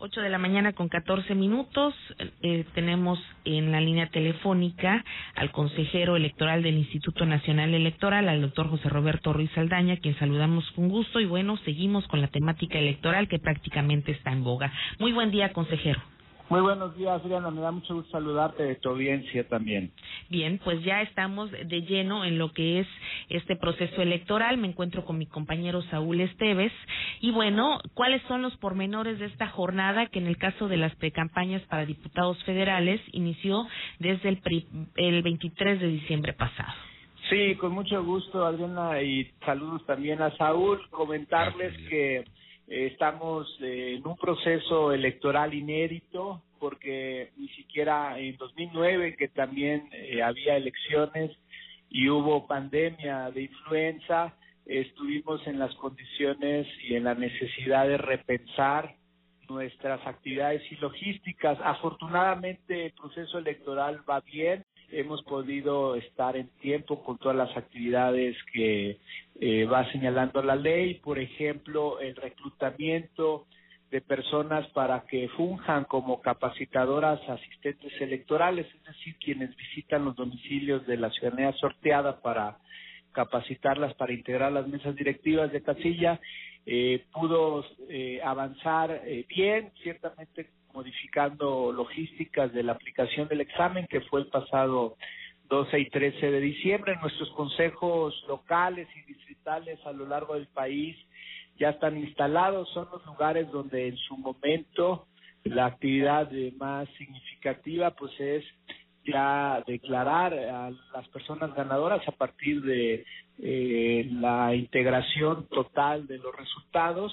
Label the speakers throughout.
Speaker 1: 8 de la mañana con 14 minutos. Eh, tenemos en la línea telefónica al consejero electoral del Instituto Nacional Electoral, al doctor José Roberto Ruiz Aldaña, quien saludamos con gusto. Y bueno, seguimos con la temática electoral que prácticamente está en boga. Muy buen día, consejero.
Speaker 2: Muy buenos días, Adriana. Me da mucho gusto saludarte de tu audiencia también.
Speaker 1: Bien, pues ya estamos de lleno en lo que es este proceso electoral. Me encuentro con mi compañero Saúl Esteves. Y bueno, ¿cuáles son los pormenores de esta jornada que en el caso de las precampañas para diputados federales inició desde el, el 23 de diciembre pasado?
Speaker 2: Sí, con mucho gusto, Adriana, y saludos también a Saúl. Comentarles que estamos eh, en un proceso electoral inédito porque ni siquiera en 2009 que también eh, había elecciones y hubo pandemia de influenza, estuvimos en las condiciones y en la necesidad de repensar nuestras actividades y logísticas. Afortunadamente el proceso electoral va bien, hemos podido estar en tiempo con todas las actividades que eh, va señalando la ley, por ejemplo, el reclutamiento de personas para que funjan como capacitadoras asistentes electorales, es decir, quienes visitan los domicilios de la ciudadanía sorteada para capacitarlas para integrar las mesas directivas de casilla, eh, pudo eh, avanzar eh, bien, ciertamente modificando logísticas de la aplicación del examen que fue el pasado 12 y 13 de diciembre. Nuestros consejos locales y distritales a lo largo del país ya están instalados, son los lugares donde en su momento la actividad más significativa pues es ya declarar a las personas ganadoras a partir de eh, la integración total de los resultados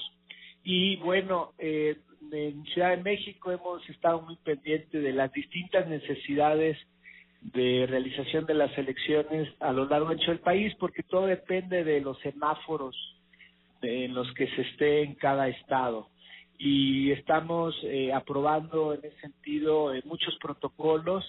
Speaker 2: y bueno eh, en Ciudad de México hemos estado muy pendientes de las distintas necesidades de realización de las elecciones a lo largo del país, porque todo depende de los semáforos en los que se esté en cada estado. Y estamos eh, aprobando en ese sentido eh, muchos protocolos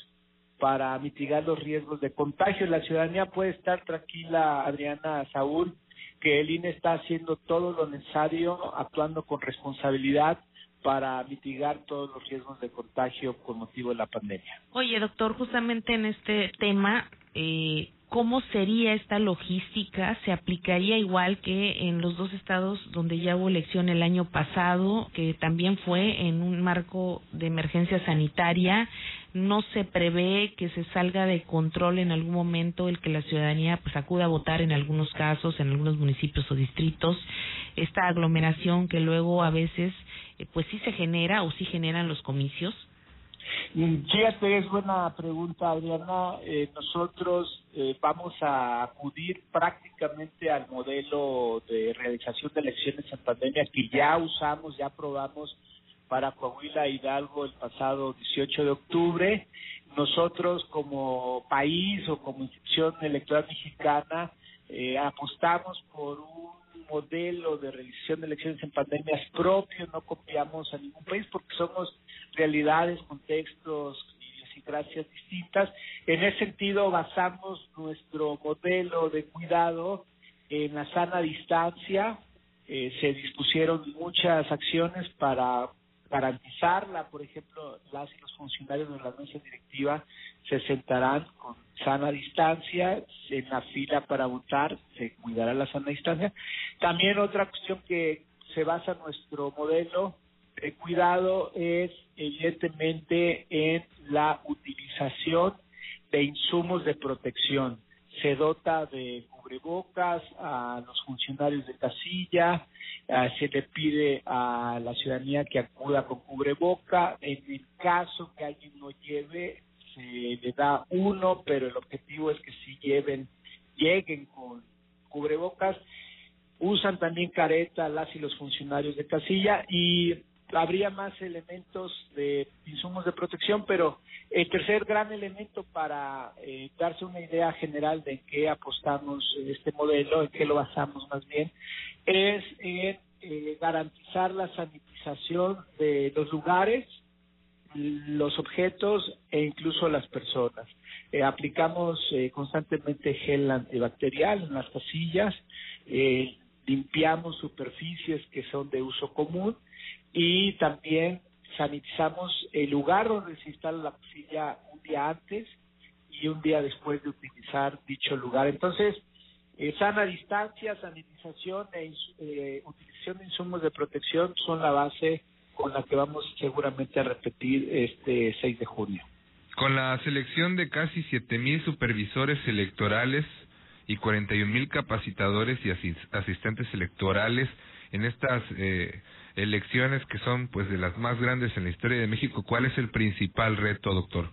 Speaker 2: para mitigar los riesgos de contagio. La ciudadanía puede estar tranquila, Adriana Saúl, que el INE está haciendo todo lo necesario, actuando con responsabilidad para mitigar todos los riesgos de contagio con motivo de la pandemia.
Speaker 1: Oye, doctor, justamente en este tema, eh, ¿cómo sería esta logística? ¿Se aplicaría igual que en los dos estados donde ya hubo elección el año pasado, que también fue en un marco de emergencia sanitaria? ¿No se prevé que se salga de control en algún momento el que la ciudadanía pues acuda a votar en algunos casos, en algunos municipios o distritos? Esta aglomeración que luego a veces eh, pues sí se genera o sí generan los comicios?
Speaker 2: Fíjate, es buena pregunta, Adriana. Eh, nosotros eh, vamos a acudir prácticamente al modelo de realización de elecciones en pandemia que ya usamos, ya probamos para Coahuila Hidalgo el pasado 18 de octubre. Nosotros como país o como institución electoral mexicana apostamos por un modelo de realización de elecciones en pandemias propio, no copiamos a ningún país porque somos realidades, contextos, idiosincrasias distintas. En ese sentido, basamos nuestro modelo de cuidado en la sana distancia. Eh, se dispusieron muchas acciones para garantizarla, por ejemplo, las y los funcionarios de la mesa directiva se sentarán con sana distancia en la fila para votar, se cuidará la sana distancia. También otra cuestión que se basa en nuestro modelo de cuidado es evidentemente en la utilización de insumos de protección. Se dota de cubrebocas a los funcionarios de casilla, se le pide a la ciudadanía que acuda con cubreboca. En el caso que alguien no lleve, se le da uno, pero el objetivo es que si lleven, lleguen con cubrebocas. Usan también careta las y los funcionarios de casilla y habría más elementos de insumos de protección, pero el tercer gran elemento para eh, darse una idea general de qué apostamos en este modelo, en qué lo basamos más bien, es en eh, garantizar la sanitización de los lugares, los objetos e incluso las personas. Eh, aplicamos constantemente gel antibacterial en las casillas, limpiamos superficies que son de uso común y también sanitizamos el lugar donde se instala la silla un día antes y un día después de utilizar dicho lugar. Entonces, eh, sana distancia, sanitización e eh, utilización de insumos de protección son la base con la que vamos seguramente a repetir este 6 de junio.
Speaker 3: Con la selección de casi 7.000 supervisores electorales y 41.000 capacitadores y asistentes electorales en estas eh, elecciones que son pues de las más grandes en la historia de México, ¿cuál es el principal reto, doctor?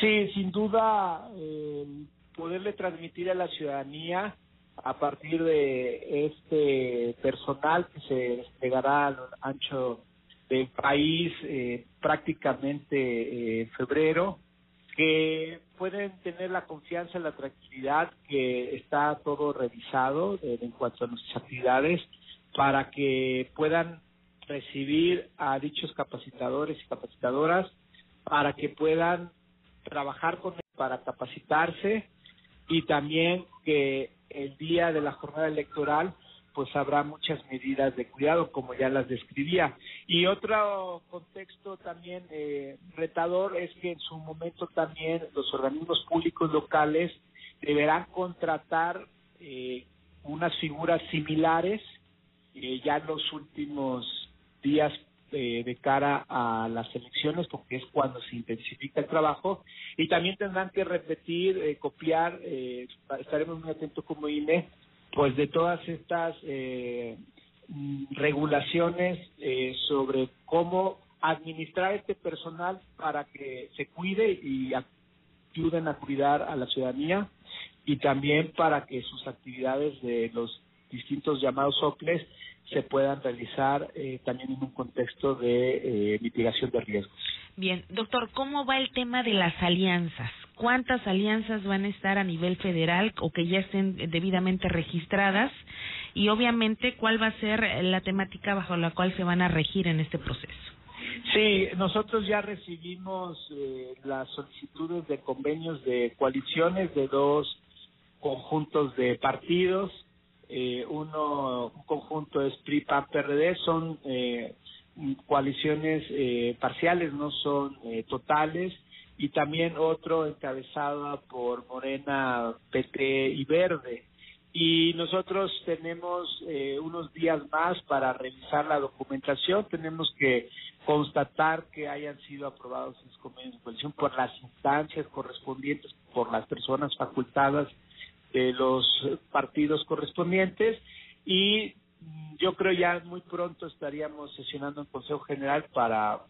Speaker 2: Sí, sin duda, eh, poderle transmitir a la ciudadanía a partir de este personal que se desplegará a lo ancho del país eh, prácticamente eh, en febrero, que pueden tener la confianza, la tranquilidad que está todo revisado en cuanto a nuestras actividades para que puedan recibir a dichos capacitadores y capacitadoras para que puedan trabajar con para capacitarse y también que el día de la jornada electoral pues habrá muchas medidas de cuidado como ya las describía. Y otro contexto también eh, retador es que en su momento también los organismos públicos locales deberán contratar eh, unas figuras similares eh, ya los últimos días eh, de cara a las elecciones, porque es cuando se intensifica el trabajo, y también tendrán que repetir, eh, copiar, eh, estaremos muy atentos como INE, pues de todas estas eh, regulaciones eh, sobre cómo administrar este personal para que se cuide y ayuden a cuidar a la ciudadanía y también para que sus actividades de los distintos llamados OPLES se puedan realizar eh, también en un contexto de eh, mitigación de riesgos.
Speaker 1: Bien, doctor, ¿cómo va el tema de las alianzas? ¿Cuántas alianzas van a estar a nivel federal o que ya estén debidamente registradas? Y obviamente, ¿cuál va a ser la temática bajo la cual se van a regir en este proceso?
Speaker 2: Sí, nosotros ya recibimos eh, las solicitudes de convenios de coaliciones de dos conjuntos de partidos eh, uno, un conjunto es PRI, PAN, PRD, son eh, coaliciones eh, parciales, no son eh, totales, y también otro encabezado por Morena, PT y Verde. Y nosotros tenemos eh, unos días más para revisar la documentación, tenemos que constatar que hayan sido aprobados esos convenios de coalición por las instancias correspondientes, por las personas facultadas de los partidos correspondientes y yo creo ya muy pronto estaríamos sesionando en Consejo General para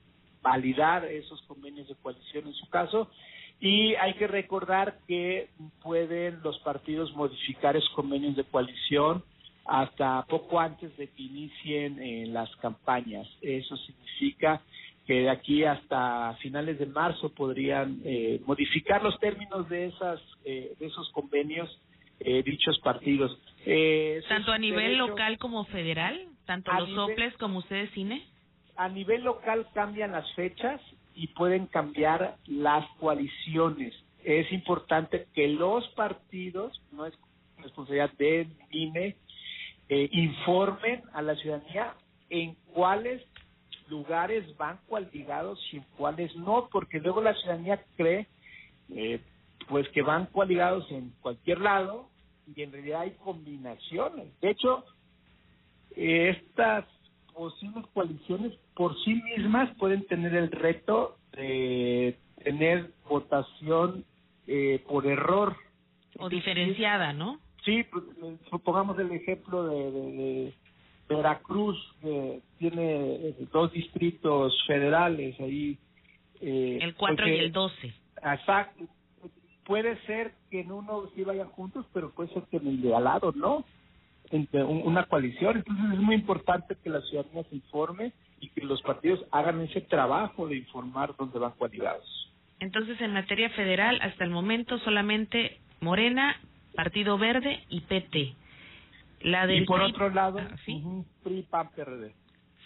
Speaker 2: validar esos convenios de coalición en su caso y hay que recordar que pueden los partidos modificar esos convenios de coalición hasta poco antes de que inicien eh, las campañas. Eso significa que de aquí hasta finales de marzo podrían eh, modificar los términos de esas eh, de esos convenios eh, dichos partidos.
Speaker 1: Eh, tanto a nivel local como federal, tanto los soples como ustedes cine.
Speaker 2: A nivel local cambian las fechas y pueden cambiar las coaliciones. Es importante que los partidos, no es responsabilidad de INE, eh, informen a la ciudadanía en cuáles lugares van coaligados y en cuáles no, porque luego la ciudadanía cree eh, pues que van coaligados en cualquier lado y en realidad hay combinaciones. De hecho, estas posibles coaliciones por sí mismas pueden tener el reto de tener votación eh, por error.
Speaker 1: O diferenciada, ¿no?
Speaker 2: Sí, pues, supongamos el ejemplo de, de, Veracruz, que tiene eh, dos distritos federales ahí.
Speaker 1: Eh, el 4 y el 12.
Speaker 2: Exacto puede ser que en uno sí vayan juntos, pero puede ser que en el de al lado no, entre una coalición. Entonces es muy importante que la ciudadanía se informe y que los partidos hagan ese trabajo de informar dónde van coaligados.
Speaker 1: Entonces, en materia federal, hasta el momento solamente Morena, Partido Verde y PT.
Speaker 2: La del y por otro lado, ah, ¿sí? PRI, PAN, PRD.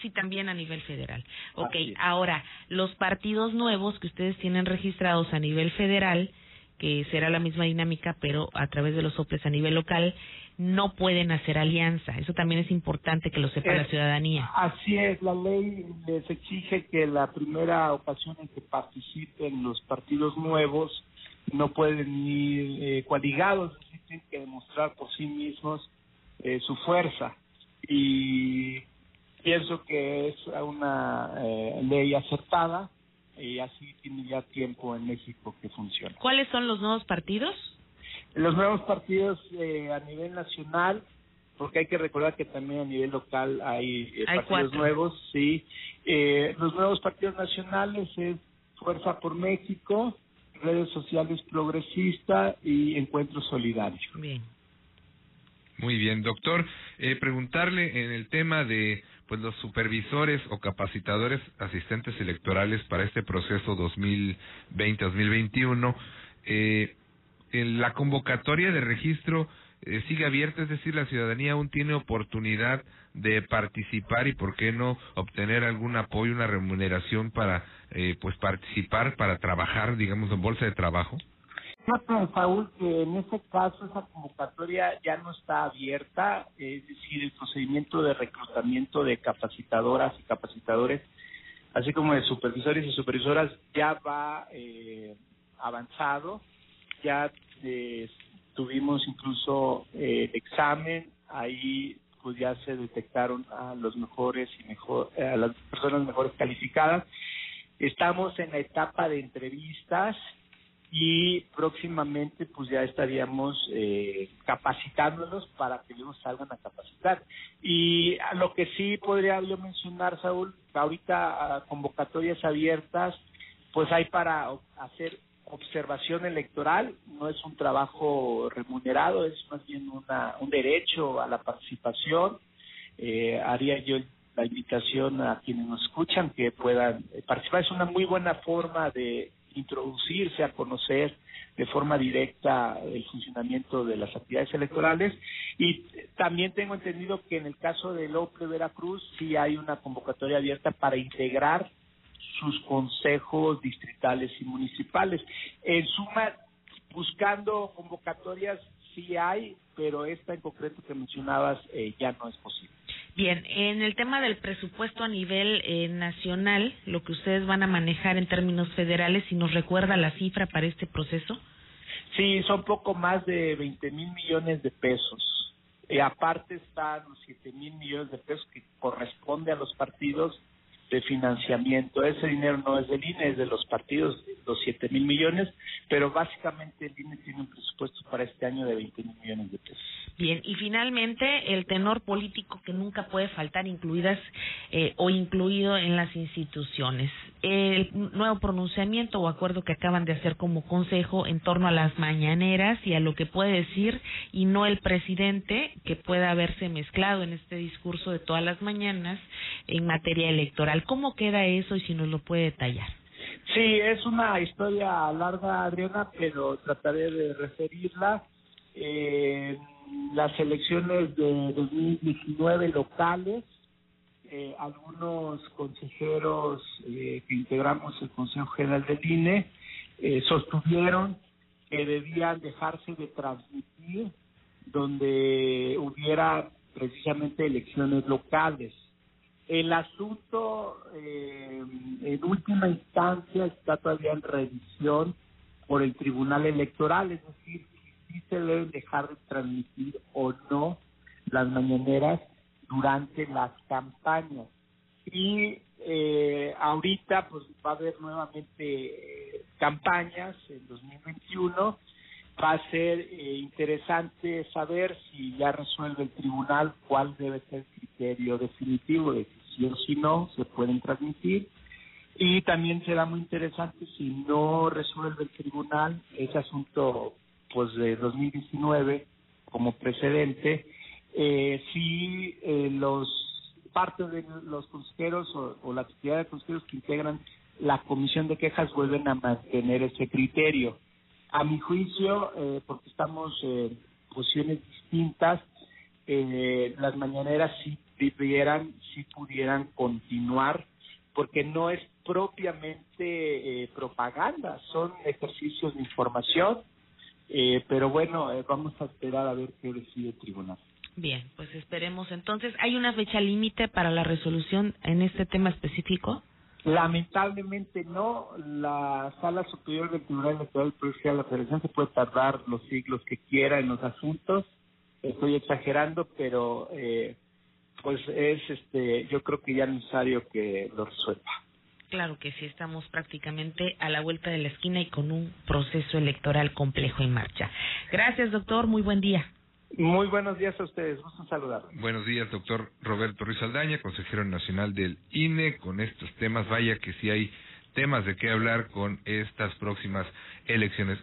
Speaker 1: Sí, también a nivel federal. Ok, ahora, los partidos nuevos que ustedes tienen registrados a nivel federal, que será la misma dinámica, pero a través de los soples a nivel local, no pueden hacer alianza. Eso también es importante que lo sepa la ciudadanía.
Speaker 2: Así es, la ley les exige que la primera ocasión en que participen los partidos nuevos no pueden ir eh, coaligados, tienen que demostrar por sí mismos eh, su fuerza. Y pienso que es una eh, ley acertada y así tiene ya tiempo en México que funciona.
Speaker 1: ¿Cuáles son los nuevos partidos?
Speaker 2: Los nuevos partidos eh, a nivel nacional, porque hay que recordar que también a nivel local hay, eh, partidos nuevos, sí. Eh, los nuevos partidos nacionales es Fuerza por México, Redes Sociales Progresista y Encuentro Solidario.
Speaker 1: Bien.
Speaker 3: Muy bien, doctor. Eh, preguntarle en el tema de pues los supervisores o capacitadores asistentes electorales para este proceso 2020-2021, eh, la convocatoria de registro eh, sigue abierta, es decir, la ciudadanía aún tiene oportunidad de participar y, por qué no, obtener algún apoyo, una remuneración para, eh, pues, participar, para trabajar, digamos, en bolsa de trabajo.
Speaker 2: Fíjate, Saúl, que en este caso esa convocatoria ya no está abierta, es decir, el procedimiento de reclutamiento de capacitadoras y capacitadores, así como de supervisores y supervisoras, ya va eh, avanzado, ya eh, tuvimos incluso eh, examen, ahí pues ya se detectaron a los mejores y mejor, a las personas mejores calificadas. Estamos en la etapa de entrevistas y próximamente pues ya estaríamos eh, capacitándolos para que ellos salgan a capacitar. Y a lo que sí podría yo mencionar, Saúl, ahorita convocatorias abiertas, pues hay para hacer observación electoral, no es un trabajo remunerado, es más bien una, un derecho a la participación. Eh, haría yo la invitación a quienes nos escuchan que puedan participar. Es una muy buena forma de introducirse a conocer de forma directa el funcionamiento de las actividades electorales y también tengo entendido que en el caso de López Veracruz sí hay una convocatoria abierta para integrar sus consejos distritales y municipales. En suma, buscando convocatorias sí hay, pero esta en concreto que mencionabas eh, ya no es posible.
Speaker 1: Bien, en el tema del presupuesto a nivel eh, nacional, lo que ustedes van a manejar en términos federales, si nos recuerda la cifra para este proceso.
Speaker 2: Sí, son poco más de 20 mil millones de pesos. Aparte están los 7 mil millones de pesos que corresponde a los partidos de financiamiento. Ese dinero no es del INE, es de los partidos, los 7 mil millones, pero básicamente el INE tiene un presupuesto para este año de 20 mil millones de pesos.
Speaker 1: Bien, y finalmente el tenor político que nunca puede faltar incluidas eh, o incluido en las instituciones. El nuevo pronunciamiento o acuerdo que acaban de hacer como consejo en torno a las mañaneras y a lo que puede decir y no el presidente que pueda haberse mezclado en este discurso de todas las mañanas en materia electoral. ¿Cómo queda eso y si nos lo puede detallar?
Speaker 2: Sí, es una historia larga, Adriana, pero trataré de referirla. Eh, las elecciones de 2019 locales, eh, algunos consejeros eh, que integramos el Consejo General del INE eh, sostuvieron que debían dejarse de transmitir donde hubiera precisamente elecciones locales. El asunto eh, en última instancia está todavía en revisión por el Tribunal Electoral, es decir, si se deben dejar de transmitir o no las mañaneras durante las campañas. Y eh, ahorita pues va a haber nuevamente eh, campañas en 2021. Va a ser eh, interesante saber si ya resuelve el tribunal cuál debe ser el criterio definitivo de si o si no se pueden transmitir. Y también será muy interesante si no resuelve el tribunal ese asunto pues de 2019 como precedente, eh, si eh, los parte de los consejeros o, la actividad de consejeros que integran la comisión de quejas vuelven a mantener ese criterio. A mi juicio, eh, porque estamos en posiciones distintas, eh, las mañaneras sí pudieran, si pudieran continuar, porque no es propiamente eh, propaganda, son ejercicios de información, Eh, pero bueno, eh, vamos a esperar a ver qué decide el tribunal.
Speaker 1: Bien, pues esperemos entonces. ¿Hay una fecha límite para la resolución en este tema específico?
Speaker 2: Lamentablemente no. La Sala Superior del Tribunal Electoral de la Federación se puede tardar los siglos que quiera en los asuntos. Estoy exagerando, pero eh, pues es este, yo creo que ya es necesario que lo resuelva.
Speaker 1: Claro que sí, estamos prácticamente a la vuelta de la esquina y con un proceso electoral complejo en marcha. Gracias, doctor. Muy buen día.
Speaker 2: Muy buenos días a ustedes. Gusto saludar.
Speaker 3: Buenos días, doctor Roberto Ruiz Aldaña, consejero nacional del INE, con estos temas. Vaya que si hay temas de qué hablar con estas próximas elecciones.